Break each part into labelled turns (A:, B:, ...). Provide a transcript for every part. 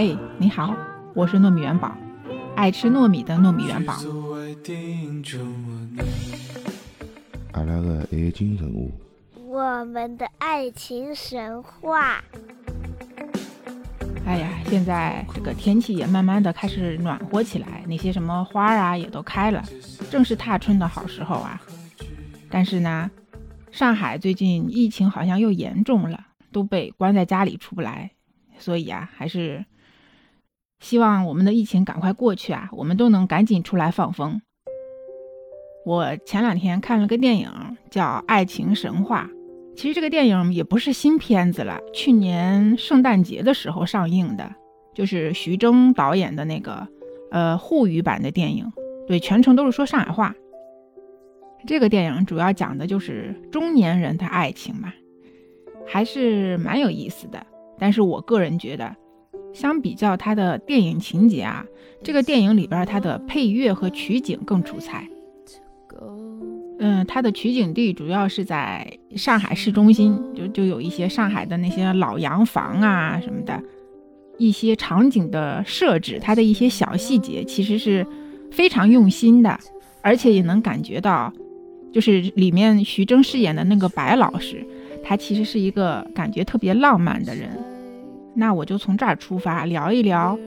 A: 嘿，你好，我是糯米元宝，爱吃糯米的糯米元宝。
B: 阿拉个爱情人物，
C: 我们的爱情神话。
A: 哎呀，现在这个天气也慢慢的开始暖和起来，那些什么花啊也都开了，正是踏春的好时候啊。但是呢，上海最近疫情好像又严重了，都被关在家里出不来，所以啊，还是希望我们的疫情赶快过去啊，我们都能赶紧出来放风。我前两天看了个电影，叫《爱情神话》。其实这个电影也不是新片子了，去年圣诞节的时候上映的，就是徐峥导演的那个呃沪语版的电影，对，全程都是说上海话。这个电影主要讲的就是中年人的爱情嘛，还是蛮有意思的。但是我个人觉得，相比较它的电影情节啊，这个电影里边它的配乐和取景更出彩。嗯，它的取景地主要是在上海市中心，就就有一些上海的那些老洋房啊什么的，一些场景的设置，它的一些小细节其实是非常用心的，而且也能感觉到，就是里面徐峥饰演的那个白老师，他其实是一个感觉特别浪漫的人。那我就从这儿出发聊一聊，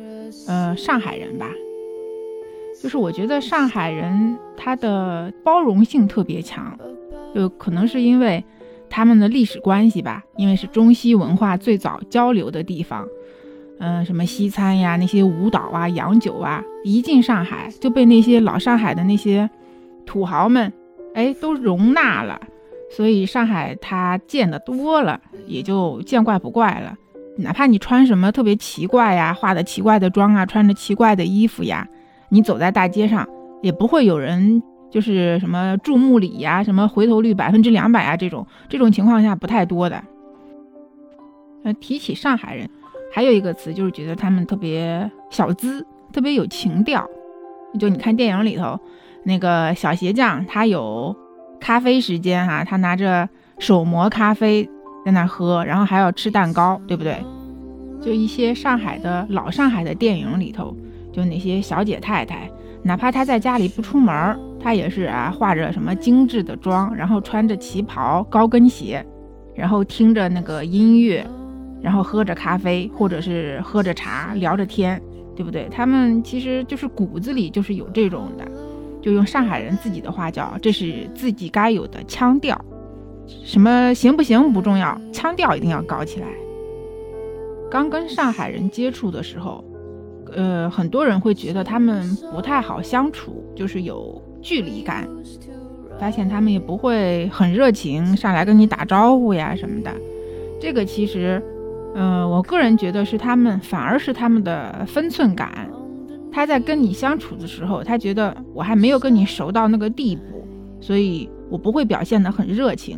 A: 呃，上海人吧。就是我觉得上海人他的包容性特别强，就可能是因为他们的历史关系吧，因为是中西文化最早交流的地方，嗯，什么西餐呀、那些舞蹈啊、洋酒啊，一进上海就被那些老上海的那些土豪们，哎，都容纳了，所以上海他见的多了，也就见怪不怪了。哪怕你穿什么特别奇怪呀、化的奇怪的妆啊、穿着奇怪的衣服呀。你走在大街上，也不会有人就是什么注目礼呀，什么回头率百分之两百啊，这种这种情况下不太多的。呃，提起上海人，还有一个词就是觉得他们特别小资，特别有情调。就你看电影里头那个小鞋匠，他有咖啡时间哈，他拿着手磨咖啡在那喝，然后还要吃蛋糕，对不对？就一些上海的老上海的电影里头。就那些小姐太太，哪怕她在家里不出门，她也是啊，化着什么精致的妆，然后穿着旗袍、高跟鞋，然后听着那个音乐，然后喝着咖啡，或者是喝着茶，聊着天，对不对？他们其实就是骨子里就是有这种的，就用上海人自己的话叫，这是自己该有的腔调。什么行不行不重要，腔调一定要搞起来。刚跟上海人接触的时候。呃，很多人会觉得他们不太好相处，就是有距离感。发现他们也不会很热情，上来跟你打招呼呀什么的。这个其实，嗯，我个人觉得是他们，反而是他们的分寸感。他在跟你相处的时候，他觉得我还没有跟你熟到那个地步，所以我不会表现得很热情。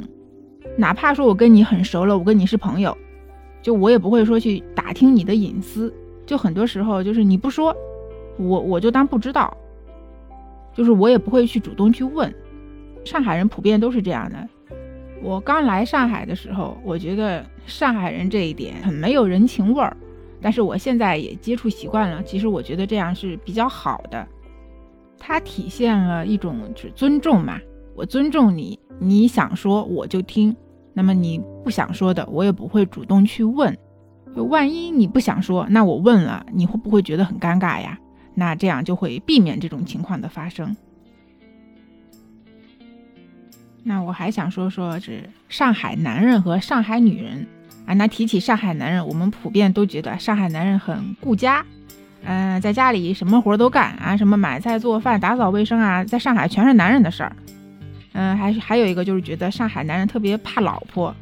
A: 哪怕说我跟你很熟了，我跟你是朋友，就我也不会说去打听你的隐私。就很多时候，就是你不说，我我就当不知道，就是我也不会去主动去问。上海人普遍都是这样的。我刚来上海的时候，我觉得上海人这一点很没有人情味儿，但是我现在也接触习惯了。其实我觉得这样是比较好的，它体现了一种就是尊重嘛。我尊重你，你想说我就听，那么你不想说的，我也不会主动去问。就万一你不想说，那我问了，你会不会觉得很尴尬呀？那这样就会避免这种情况的发生。那我还想说说是上海男人和上海女人啊。那提起上海男人，我们普遍都觉得上海男人很顾家，嗯，在家里什么活都干啊，什么买菜做饭、打扫卫生啊，在上海全是男人的事儿。嗯，还是还有一个就是觉得上海男人特别怕老婆。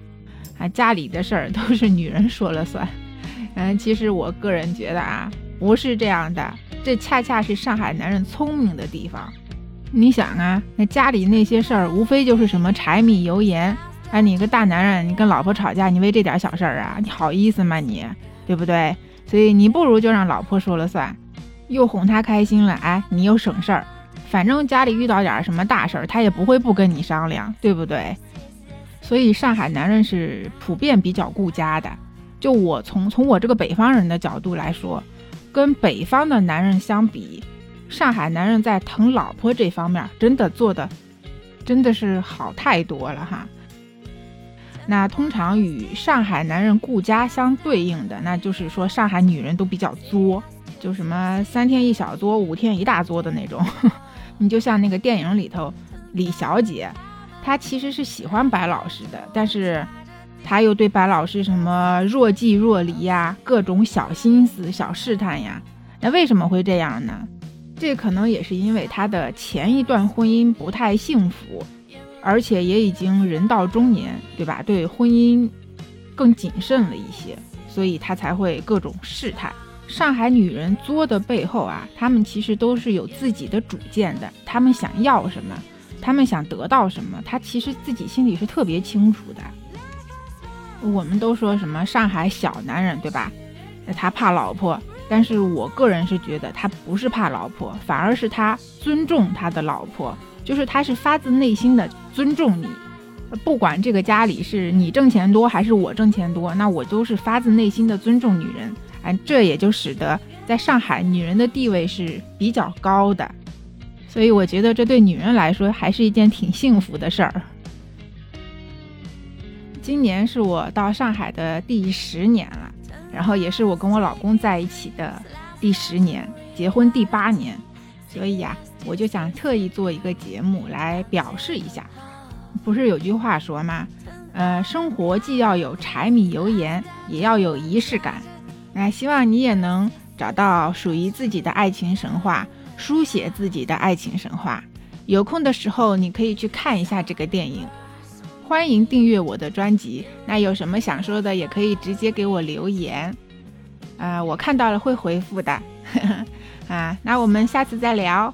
A: 啊，家里的事儿都是女人说了算。嗯，其实我个人觉得啊，不是这样的。这恰恰是上海男人聪明的地方。你想啊，那家里那些事儿，无非就是什么柴米油盐。哎，你个大男人，你跟老婆吵架，你为这点小事儿啊，你好意思吗？你对不对？所以你不如就让老婆说了算，又哄她开心了，哎，你又省事儿。反正家里遇到点什么大事儿，他也不会不跟你商量，对不对？所以上海男人是普遍比较顾家的，就我从从我这个北方人的角度来说，跟北方的男人相比，上海男人在疼老婆这方面真的做的真的是好太多了哈。那通常与上海男人顾家相对应的，那就是说上海女人都比较作，就什么三天一小作，五天一大作的那种。你就像那个电影里头李小姐，她其实是喜欢白老师的，但是她又对白老师什么若即若离呀，各种小心思、小试探呀。那为什么会这样呢？这可能也是因为她的前一段婚姻不太幸福。而且也已经人到中年，对吧？对婚姻更谨慎了一些，所以她才会各种试探。上海女人作的背后啊，她们其实都是有自己的主见的。她们想要什么，她们想得到什么，她其实自己心里是特别清楚的。我们都说什么上海小男人，对吧？他怕老婆，但是我个人是觉得他不是怕老婆，反而是他尊重他的老婆。就是他是发自内心的尊重你，不管这个家里是你挣钱多还是我挣钱多，那我都是发自内心的尊重女人。哎，这也就使得在上海女人的地位是比较高的，所以我觉得这对女人来说还是一件挺幸福的事儿。今年是我到上海的第十年了，然后也是我跟我老公在一起的第十年，结婚第八年，所以呀。我就想特意做一个节目来表示一下，不是有句话说吗？呃，生活既要有柴米油盐，也要有仪式感。那希望你也能找到属于自己的爱情神话，书写自己的爱情神话。有空的时候，你可以去看一下这个电影。欢迎订阅我的专辑。那有什么想说的，也可以直接给我留言。啊，我看到了会回复的。啊，那我们下次再聊。